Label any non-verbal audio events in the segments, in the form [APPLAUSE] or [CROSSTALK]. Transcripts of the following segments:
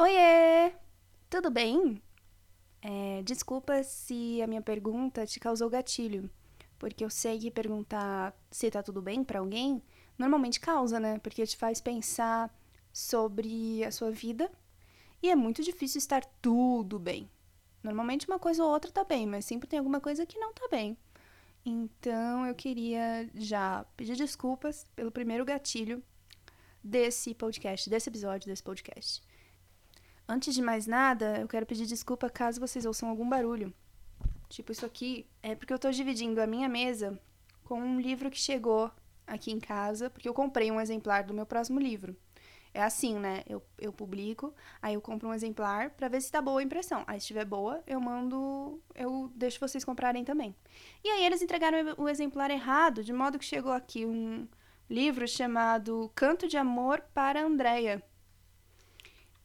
Oiê! Tudo bem? É, desculpa se a minha pergunta te causou gatilho, porque eu sei que perguntar se tá tudo bem para alguém normalmente causa, né? Porque te faz pensar sobre a sua vida e é muito difícil estar tudo bem. Normalmente uma coisa ou outra tá bem, mas sempre tem alguma coisa que não tá bem. Então eu queria já pedir desculpas pelo primeiro gatilho desse podcast, desse episódio desse podcast. Antes de mais nada, eu quero pedir desculpa caso vocês ouçam algum barulho. Tipo, isso aqui é porque eu tô dividindo a minha mesa com um livro que chegou aqui em casa, porque eu comprei um exemplar do meu próximo livro. É assim, né? Eu, eu publico, aí eu compro um exemplar para ver se tá boa a impressão. Aí se estiver boa, eu mando, eu deixo vocês comprarem também. E aí eles entregaram o exemplar errado, de modo que chegou aqui um livro chamado Canto de Amor para Andréia,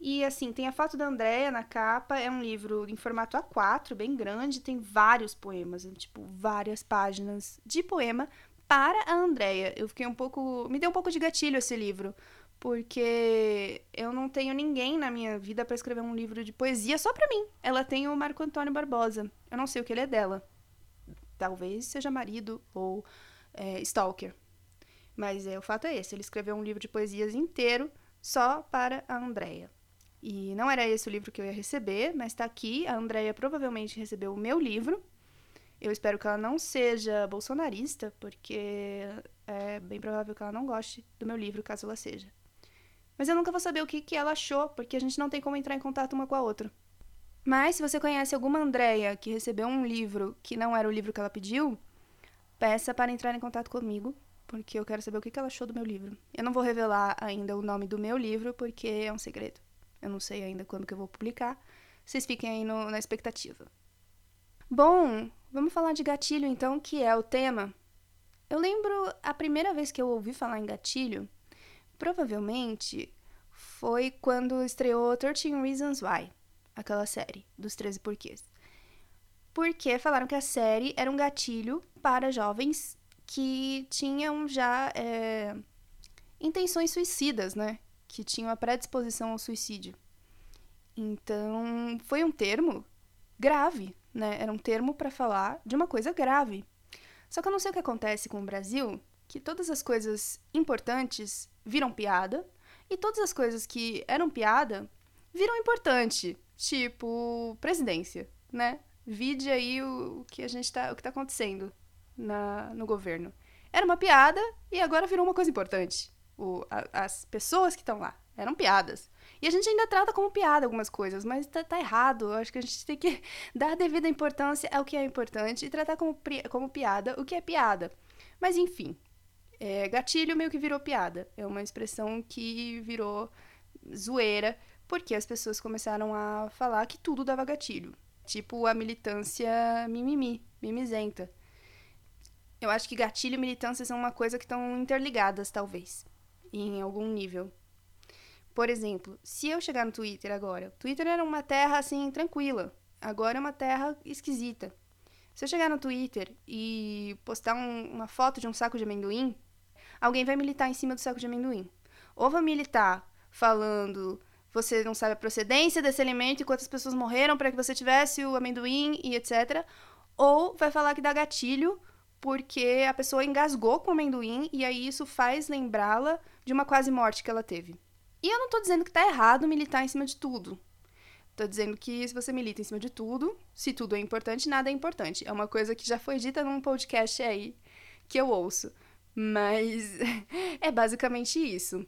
e assim, tem a foto da Andrea na capa, é um livro em formato A4, bem grande, tem vários poemas, tipo, várias páginas de poema para a Andrea. Eu fiquei um pouco. Me deu um pouco de gatilho esse livro, porque eu não tenho ninguém na minha vida para escrever um livro de poesia só para mim. Ela tem o Marco Antônio Barbosa. Eu não sei o que ele é dela. Talvez seja marido ou é, stalker. Mas é, o fato é esse: ele escreveu um livro de poesias inteiro só para a Andrea. E não era esse o livro que eu ia receber, mas está aqui. A Andrea provavelmente recebeu o meu livro. Eu espero que ela não seja bolsonarista, porque é bem provável que ela não goste do meu livro, caso ela seja. Mas eu nunca vou saber o que, que ela achou, porque a gente não tem como entrar em contato uma com a outra. Mas se você conhece alguma Andrea que recebeu um livro que não era o livro que ela pediu, peça para entrar em contato comigo, porque eu quero saber o que, ela achou do meu livro. Eu não vou revelar ainda o nome do meu livro, porque é um segredo. Eu não sei ainda quando que eu vou publicar. Vocês fiquem aí no, na expectativa. Bom, vamos falar de gatilho então, que é o tema. Eu lembro a primeira vez que eu ouvi falar em gatilho, provavelmente foi quando estreou 13 Reasons Why, aquela série dos 13 porquês. Porque falaram que a série era um gatilho para jovens que tinham já é, intenções suicidas, né? Que tinham a predisposição ao suicídio. Então, foi um termo grave, né? Era um termo para falar de uma coisa grave. Só que eu não sei o que acontece com o Brasil, que todas as coisas importantes viram piada e todas as coisas que eram piada viram importante, tipo presidência, né? Vide aí o, que a gente tá, o que tá acontecendo na, no governo. Era uma piada e agora virou uma coisa importante o, a, as pessoas que estão lá. Eram piadas. E a gente ainda trata como piada algumas coisas, mas tá, tá, errado. Eu acho que a gente tem que [LAUGHS] dar devida importância ao que é importante e tratar como, como piada o que é piada. Mas enfim, é, gatilho meio que virou piada. É uma expressão que virou zoeira, porque as pessoas começaram a falar que tudo dava gatilho. Tipo a militância mimimi, mimizenta. Eu acho que gatilho e militância são uma coisa que estão interligadas, talvez em algum nível. Por exemplo, se eu chegar no Twitter agora, Twitter era uma terra assim tranquila, agora é uma terra esquisita. Se eu chegar no Twitter e postar um, uma foto de um saco de amendoim, alguém vai militar em cima do saco de amendoim. Ou vai militar falando você não sabe a procedência desse alimento e quantas pessoas morreram para que você tivesse o amendoim e etc. Ou vai falar que dá gatilho porque a pessoa engasgou com o amendoim e aí isso faz lembrá-la de uma quase morte que ela teve. E eu não tô dizendo que tá errado militar em cima de tudo. Tô dizendo que se você milita em cima de tudo, se tudo é importante, nada é importante. É uma coisa que já foi dita num podcast aí que eu ouço. Mas [LAUGHS] é basicamente isso.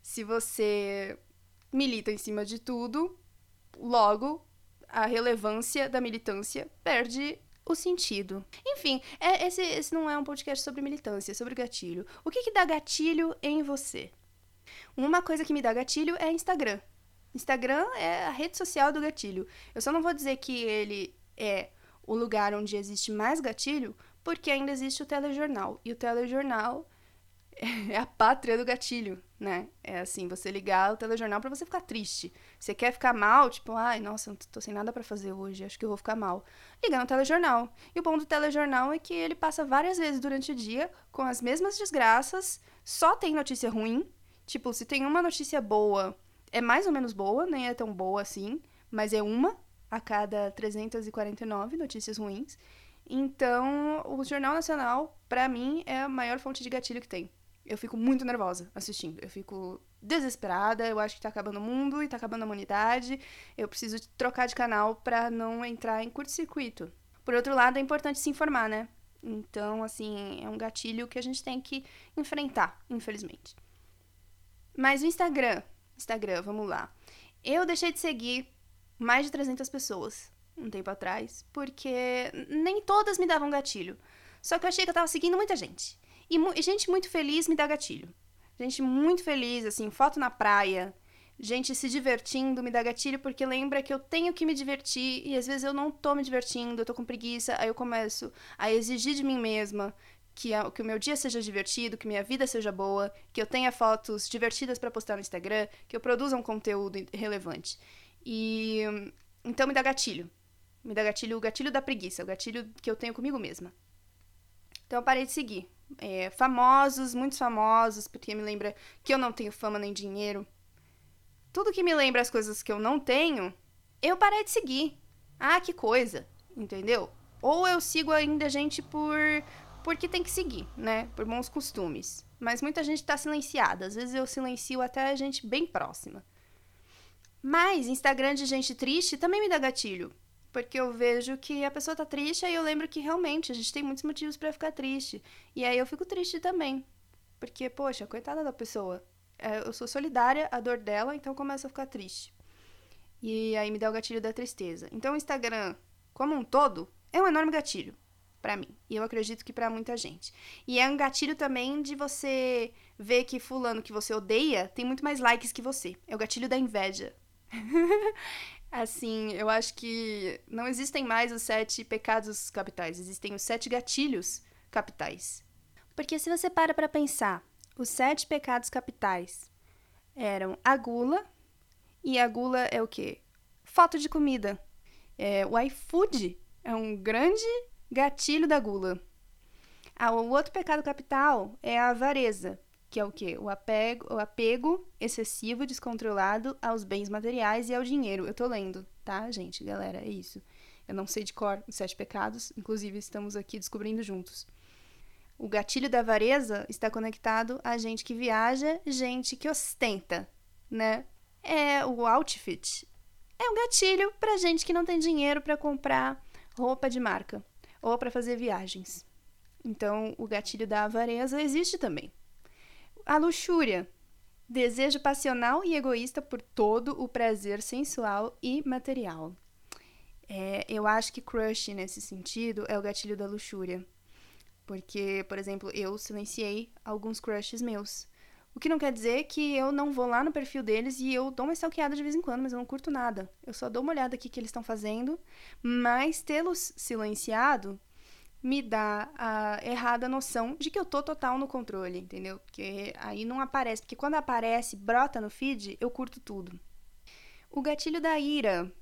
Se você milita em cima de tudo, logo a relevância da militância perde o sentido. Enfim, é, esse, esse não é um podcast sobre militância, é sobre gatilho. O que, que dá gatilho em você? Uma coisa que me dá gatilho é Instagram. Instagram é a rede social do gatilho. Eu só não vou dizer que ele é o lugar onde existe mais gatilho, porque ainda existe o telejornal. E o telejornal [LAUGHS] é a pátria do gatilho, né? É assim, você ligar o telejornal para você ficar triste. Você quer ficar mal, tipo, ai, nossa, tô sem nada para fazer hoje, acho que eu vou ficar mal. Liga no telejornal. E o bom do telejornal é que ele passa várias vezes durante o dia com as mesmas desgraças, só tem notícia ruim. Tipo, se tem uma notícia boa, é mais ou menos boa, nem é tão boa assim, mas é uma a cada 349 notícias ruins. Então, o Jornal Nacional, para mim, é a maior fonte de gatilho que tem. Eu fico muito nervosa assistindo. Eu fico desesperada, eu acho que tá acabando o mundo e tá acabando a humanidade. Eu preciso trocar de canal para não entrar em curto-circuito. Por outro lado, é importante se informar, né? Então, assim, é um gatilho que a gente tem que enfrentar, infelizmente. Mas o Instagram, Instagram, vamos lá. Eu deixei de seguir mais de 300 pessoas um tempo atrás, porque nem todas me davam gatilho. Só que eu achei que eu tava seguindo muita gente. E, mu gente muito feliz me dá gatilho. Gente muito feliz, assim, foto na praia, gente se divertindo me dá gatilho porque lembra que eu tenho que me divertir e às vezes eu não tô me divertindo, eu tô com preguiça, aí eu começo a exigir de mim mesma que, a, que o meu dia seja divertido, que minha vida seja boa, que eu tenha fotos divertidas para postar no Instagram, que eu produza um conteúdo relevante. E então me dá gatilho. Me dá gatilho, o gatilho da preguiça, o gatilho que eu tenho comigo mesma. Então eu parei de seguir. É, famosos, muitos famosos, porque me lembra que eu não tenho fama nem dinheiro. Tudo que me lembra as coisas que eu não tenho, eu parei de seguir. Ah, que coisa, entendeu? Ou eu sigo ainda gente por porque tem que seguir, né? Por bons costumes. Mas muita gente tá silenciada. Às vezes eu silencio até gente bem próxima. Mas Instagram de gente triste também me dá gatilho. Porque eu vejo que a pessoa tá triste e eu lembro que realmente a gente tem muitos motivos para ficar triste. E aí eu fico triste também. Porque, poxa, coitada da pessoa. É, eu sou solidária à dor dela, então começo a ficar triste. E aí me dá o gatilho da tristeza. Então o Instagram, como um todo, é um enorme gatilho para mim. E eu acredito que para muita gente. E é um gatilho também de você ver que fulano que você odeia tem muito mais likes que você. É o gatilho da inveja. [LAUGHS] assim, eu acho que não existem mais os sete pecados capitais, existem os sete gatilhos capitais. Porque se você para para pensar, os sete pecados capitais eram a gula, e a gula é o quê? Foto de comida. É, o iFood é um grande gatilho da gula. Ah, o outro pecado capital é a avareza, que é o quê? O apego, o apego excessivo, descontrolado aos bens materiais e ao dinheiro. Eu tô lendo, tá, gente, galera? É isso. Eu não sei de cor os sete pecados, inclusive estamos aqui descobrindo juntos. O gatilho da avareza está conectado a gente que viaja, gente que ostenta, né? É o outfit. É um gatilho para gente que não tem dinheiro para comprar roupa de marca ou para fazer viagens. Então, o gatilho da avareza existe também. A luxúria, desejo passional e egoísta por todo o prazer sensual e material. É, eu acho que crush, nesse sentido, é o gatilho da luxúria. Porque, por exemplo, eu silenciei alguns crushes meus. O que não quer dizer que eu não vou lá no perfil deles e eu dou uma stalkeada de vez em quando, mas eu não curto nada. Eu só dou uma olhada aqui que eles estão fazendo, mas tê-los silenciado me dá a errada noção de que eu tô total no controle, entendeu? Porque aí não aparece, porque quando aparece, brota no feed, eu curto tudo. O gatilho da ira,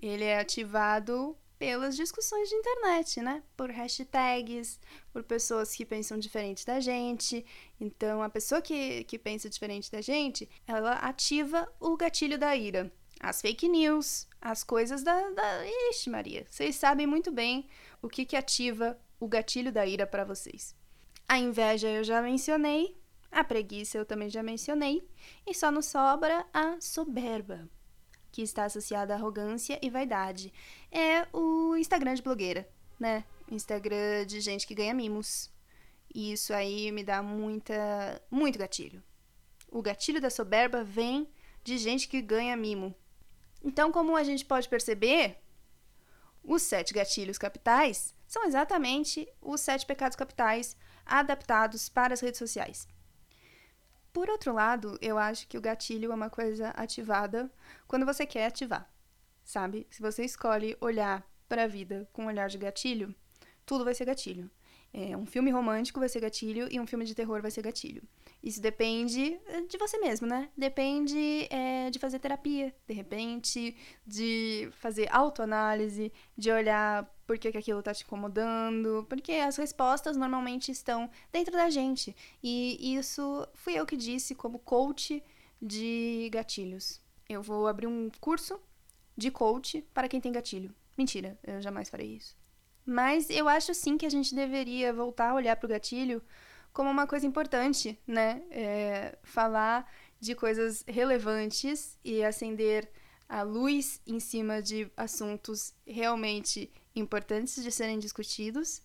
ele é ativado pelas discussões de internet, né? Por hashtags, por pessoas que pensam diferente da gente. Então, a pessoa que, que pensa diferente da gente, ela ativa o gatilho da ira. As fake news, as coisas da. da... Ixi, Maria, vocês sabem muito bem o que, que ativa o gatilho da ira para vocês. A inveja eu já mencionei, a preguiça eu também já mencionei, e só nos sobra a soberba, que está associada à arrogância e vaidade. É o Instagram de blogueira, né? Instagram de gente que ganha mimos. E isso aí me dá muita, muito gatilho. O gatilho da soberba vem de gente que ganha mimo. Então, como a gente pode perceber, os sete gatilhos capitais são exatamente os sete pecados capitais adaptados para as redes sociais. Por outro lado, eu acho que o gatilho é uma coisa ativada quando você quer ativar, sabe? Se você escolhe olhar para a vida com um olhar de gatilho, tudo vai ser gatilho. É, um filme romântico vai ser gatilho e um filme de terror vai ser gatilho. Isso depende eh, de você mesmo, né? Depende é, de fazer terapia, de repente, de fazer autoanálise, de olhar por que, que aquilo tá te incomodando, porque as respostas normalmente estão dentro da gente. E isso fui eu que disse como coach de gatilhos. Eu vou abrir um curso de coach para quem tem gatilho. Mentira, eu jamais farei isso. Mas eu acho sim que a gente deveria voltar a olhar para o gatilho como uma coisa importante, né? É, falar de coisas relevantes e acender a luz em cima de assuntos realmente importantes de serem discutidos.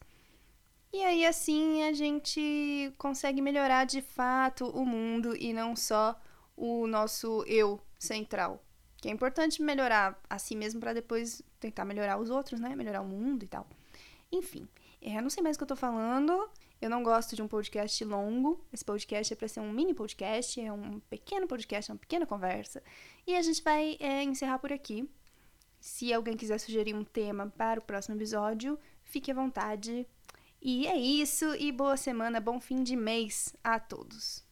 E aí, assim, a gente consegue melhorar de fato o mundo e não só o nosso eu central. Que é importante melhorar a si mesmo para depois tentar melhorar os outros, né? Melhorar o mundo e tal. Enfim, é, não sei mais o que eu tô falando. Eu não gosto de um podcast longo. Esse podcast é para ser um mini podcast, é um pequeno podcast, é uma pequena conversa. E a gente vai é, encerrar por aqui. Se alguém quiser sugerir um tema para o próximo episódio, fique à vontade. E é isso, e boa semana, bom fim de mês a todos.